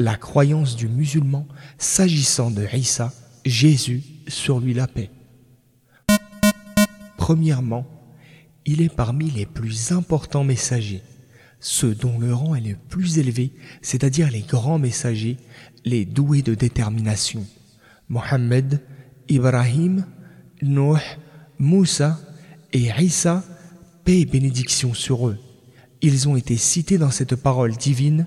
la croyance du musulman s'agissant de Isa, Jésus, sur lui la paix. Premièrement, il est parmi les plus importants messagers, ceux dont le rang est le plus élevé, c'est-à-dire les grands messagers, les doués de détermination. Mohammed, Ibrahim, Noé, Moussa et Isa, paix et bénédiction sur eux. Ils ont été cités dans cette parole divine.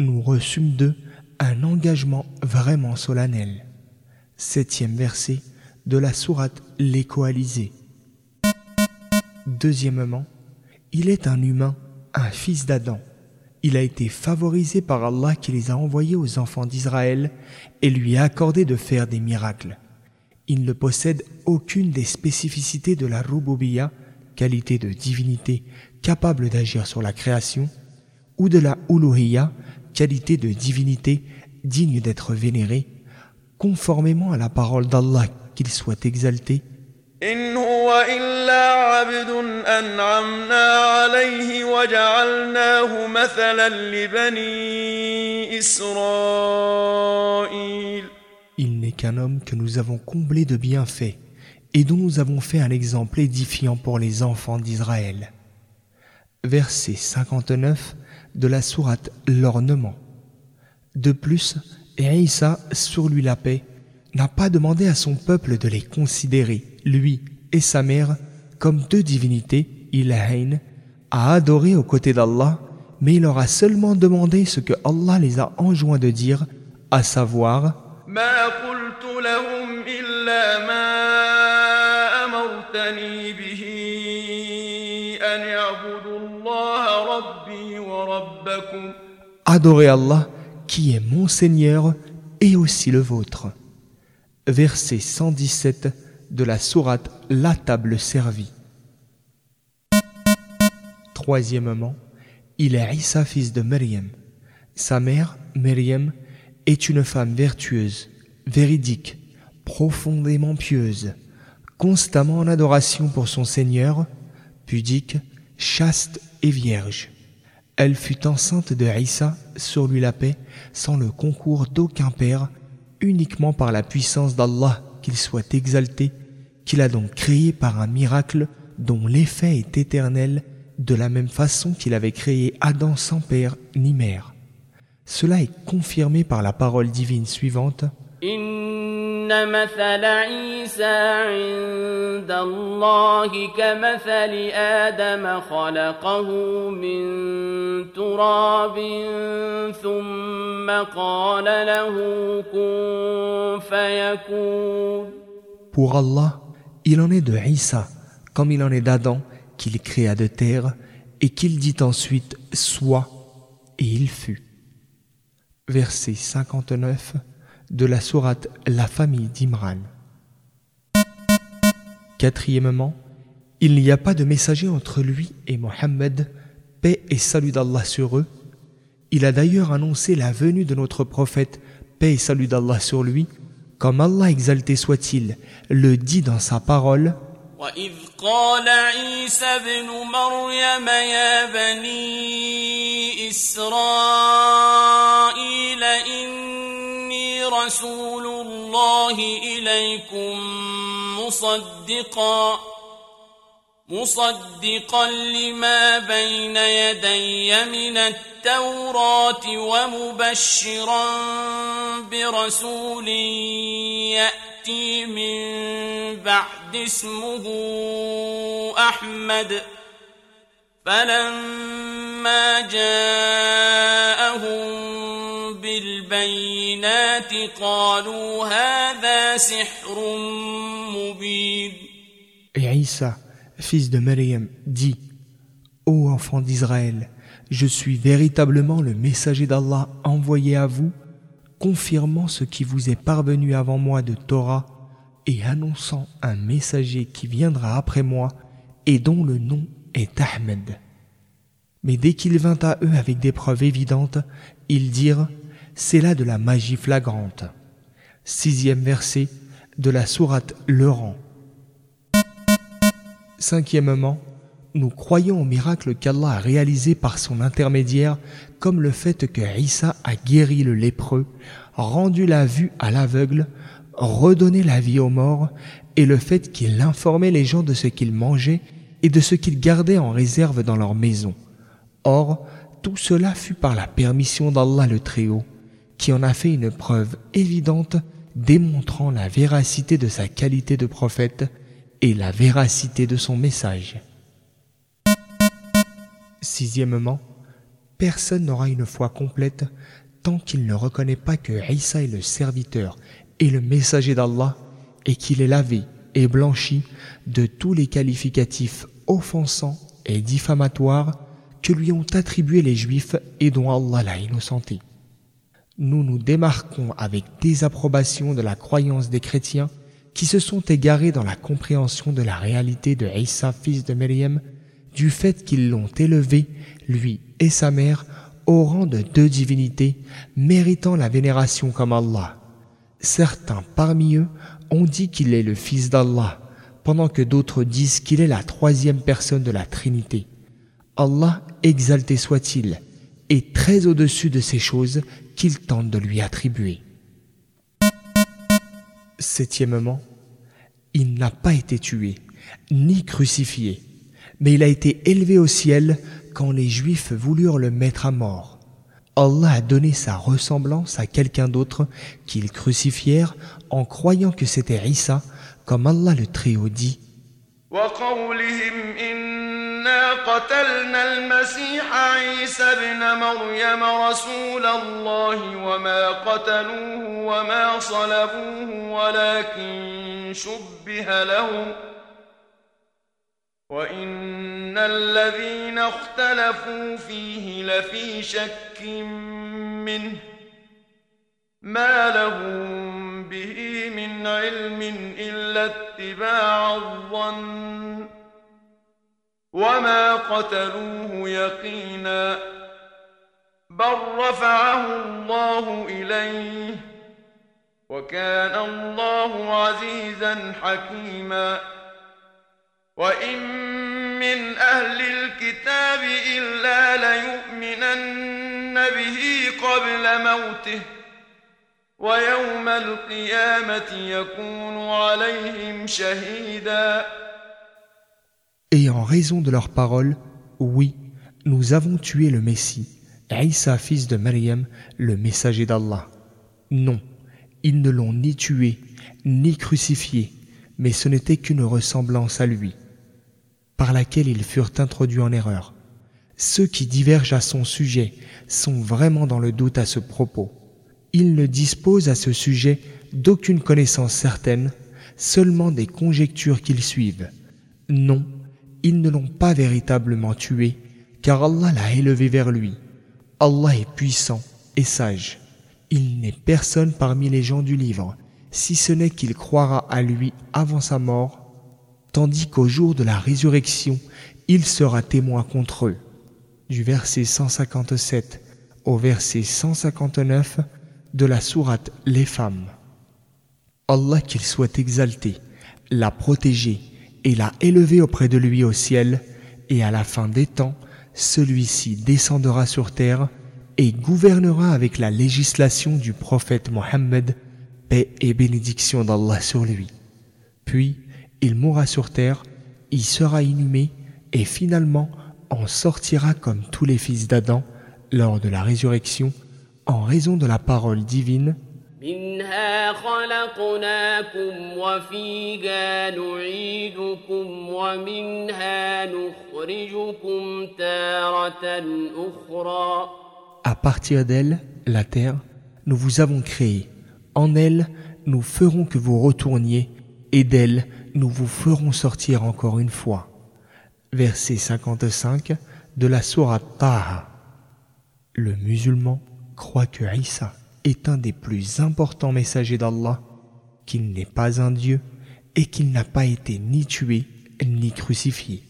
Nous reçûmes d'eux un engagement vraiment solennel. Septième verset de la sourate Les. Deuxièmement, il est un humain, un fils d'Adam. Il a été favorisé par Allah qui les a envoyés aux enfants d'Israël et lui a accordé de faire des miracles. Il ne possède aucune des spécificités de la Rububiya, qualité de divinité capable d'agir sur la création, ou de la Uluhiya, qualité de divinité digne d'être vénérée, conformément à la parole d'Allah qu'il soit exalté. Il n'est qu'un homme que nous avons comblé de bienfaits et dont nous avons fait un exemple édifiant pour les enfants d'Israël. Verset 59 de la sourate L'ornement. De plus, Isa, sur lui la paix, n'a pas demandé à son peuple de les considérer, lui et sa mère, comme deux divinités, Ilahain, à adorer aux côtés d'Allah, mais il leur a seulement demandé ce que Allah les a enjoints de dire, à savoir Adorez Allah qui est mon Seigneur et aussi le vôtre. Verset 117 de la sourate La table servie. Troisièmement, il est Isa fils de Maryam. Sa mère, Maryam, est une femme vertueuse, véridique, profondément pieuse, constamment en adoration pour son Seigneur, pudique, chaste et vierge. Elle fut enceinte de Isa, sur lui la paix, sans le concours d'aucun père, uniquement par la puissance d'Allah, qu'il soit exalté, qu'il a donc créé par un miracle dont l'effet est éternel, de la même façon qu'il avait créé Adam sans père ni mère. Cela est confirmé par la parole divine suivante. إن مثل عيسى عند الله كمثل آدم خلقه من تراب ثم قال له كن فيكون Pour Allah, il en est de Isa, comme il en est d'Adam, qu'il créa de terre, et qu'il dit ensuite Sois, et il fut. Verset 59 de la sourate La famille d'Imran. Quatrièmement, il n'y a pas de messager entre lui et Mohammed, paix et salut d'Allah sur eux. Il a d'ailleurs annoncé la venue de notre prophète, paix et salut d'Allah sur lui, comme Allah exalté soit-il, le dit dans sa parole. رسول الله إليكم مصدقا مصدقا لما بين يدي من التوراة ومبشرا برسول يأتي من بعد اسمه أحمد. فلما جاءهم Et Isa, fils de Maryam, dit Ô enfants d'Israël, je suis véritablement le messager d'Allah envoyé à vous, confirmant ce qui vous est parvenu avant moi de Torah et annonçant un messager qui viendra après moi et dont le nom est Ahmed. Mais dès qu'il vint à eux avec des preuves évidentes, ils dirent C'est là de la magie flagrante. Sixième verset de la sourate Rang. Cinquièmement, nous croyons au miracle qu'Allah a réalisé par son intermédiaire, comme le fait que Isa a guéri le lépreux, rendu la vue à l'aveugle, redonné la vie aux morts, et le fait qu'il informait les gens de ce qu'ils mangeaient et de ce qu'ils gardaient en réserve dans leur maison. Or, tout cela fut par la permission d'Allah le Très-Haut, qui en a fait une preuve évidente démontrant la véracité de sa qualité de prophète et la véracité de son message. Sixièmement, personne n'aura une foi complète tant qu'il ne reconnaît pas que Isa est le serviteur et le messager d'Allah et qu'il est lavé et blanchi de tous les qualificatifs offensants et diffamatoires que lui ont attribués les Juifs et dont Allah l'a innocenté. Nous nous démarquons avec désapprobation de la croyance des chrétiens qui se sont égarés dans la compréhension de la réalité de Isa, fils de Myriam, du fait qu'ils l'ont élevé, lui et sa mère, au rang de deux divinités, méritant la vénération comme Allah. Certains parmi eux ont dit qu'il est le Fils d'Allah, pendant que d'autres disent qu'il est la troisième personne de la Trinité. Allah, exalté soit-il, est très au-dessus de ces choses qu'il tente de lui attribuer. Septièmement, il n'a pas été tué, ni crucifié, mais il a été élevé au ciel quand les Juifs voulurent le mettre à mort. Allah a donné sa ressemblance à quelqu'un d'autre qu'ils crucifièrent en croyant que c'était Isa, comme Allah le Très-Haut dit. إنا قتلنا المسيح عيسى ابن مريم رسول الله وما قتلوه وما صلبوه ولكن شبه لهم وإن الذين اختلفوا فيه لفي شك منه ما لهم به من علم إلا اتباع الظن وما قتلوه يقينا بل رفعه الله إليه وكان الله عزيزا حكيما وإن من أهل الكتاب إلا ليؤمنن به قبل موته ويوم القيامة يكون عليهم شهيدا Et en raison de leurs paroles, oui, nous avons tué le Messie, Isa fils de Maryam, le messager d'Allah. Non, ils ne l'ont ni tué, ni crucifié, mais ce n'était qu'une ressemblance à lui par laquelle ils furent introduits en erreur. Ceux qui divergent à son sujet sont vraiment dans le doute à ce propos. Ils ne disposent à ce sujet d'aucune connaissance certaine, seulement des conjectures qu'ils suivent. Non, ils ne l'ont pas véritablement tué, car Allah l'a élevé vers lui. Allah est puissant et sage. Il n'est personne parmi les gens du livre, si ce n'est qu'il croira à lui avant sa mort tandis qu'au jour de la résurrection, il sera témoin contre eux. Du verset 157 au verset 159 de la sourate Les femmes. Allah qu'il soit exalté, l'a protégé et l'a élevé auprès de lui au ciel, et à la fin des temps, celui-ci descendra sur terre et gouvernera avec la législation du prophète Mohammed, paix et bénédiction d'Allah sur lui. Puis, il mourra sur terre, y sera inhumé et finalement en sortira comme tous les fils d'Adam lors de la résurrection en raison de la parole divine. À partir d'elle, la terre, nous vous avons créé. En elle, nous ferons que vous retourniez et d'elle, nous vous ferons sortir encore une fois. Verset 55 de la Sourate Taha. Le musulman croit que Isa est un des plus importants messagers d'Allah, qu'il n'est pas un Dieu et qu'il n'a pas été ni tué ni crucifié.